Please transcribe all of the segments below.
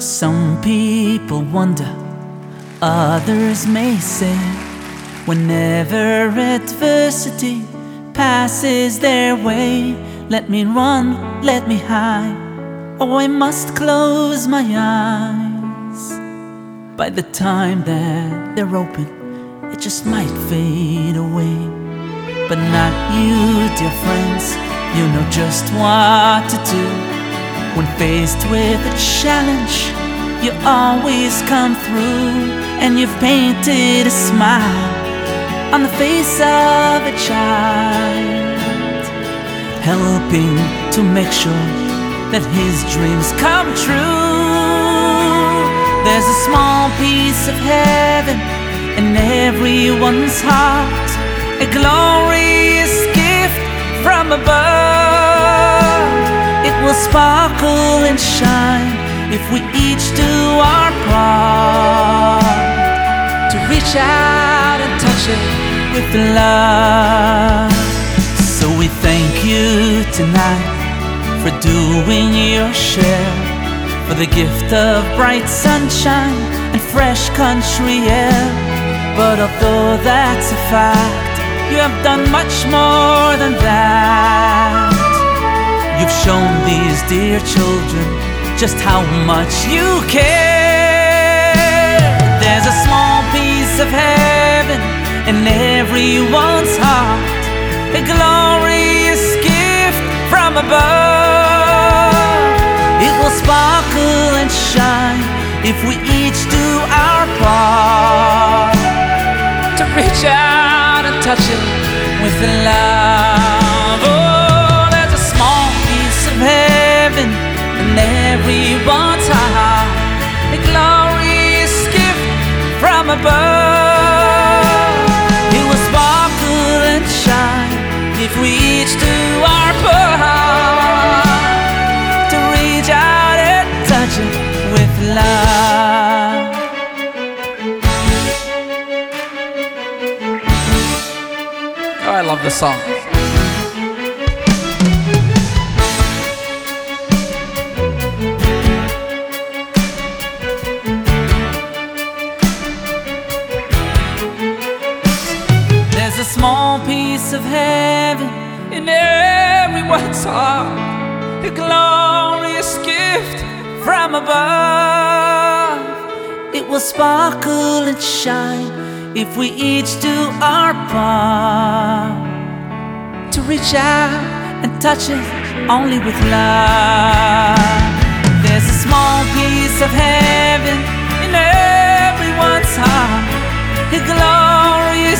Some people wonder, others may say, whenever adversity passes their way, let me run, let me hide. Oh, I must close my eyes. By the time that they're open, it just might fade away. But not you, dear friends, you know just what to do. Faced with a challenge, you always come through, and you've painted a smile on the face of a child, helping to make sure that his dreams come true. There's a small piece of heaven in everyone's heart, a glorious gift from above. It will sparkle shine if we each do our part to reach out and touch it with love. So we thank you tonight for doing your share, for the gift of bright sunshine and fresh country air. But although that's a fact, you have done much more than that. You've shown these dear children just how much you care. There's a small piece of heaven in everyone's heart, a glorious gift from above. It will sparkle and shine if we each do our part to reach out and touch it with love. Oh, in everyone's heart, a glorious gift from above. It will sparkle and shine if we each do our part to reach out and touch it with love. Oh, I love this song. Small piece of heaven in everyone's heart, a glorious gift from above. It will sparkle and shine if we each do our part to reach out and touch it only with love. There's a small piece of heaven in everyone's heart, a glorious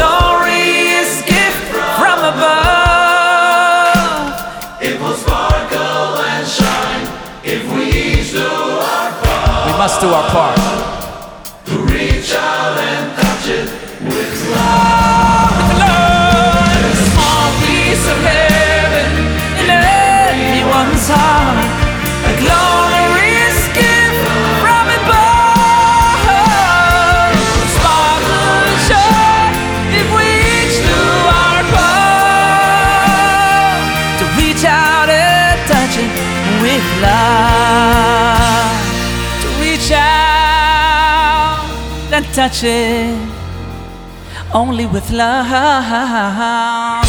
glorious gift from above. It will sparkle and shine if we each do our part We must do our part. to reach out and touch it with With love. To reach out and touch it only with love.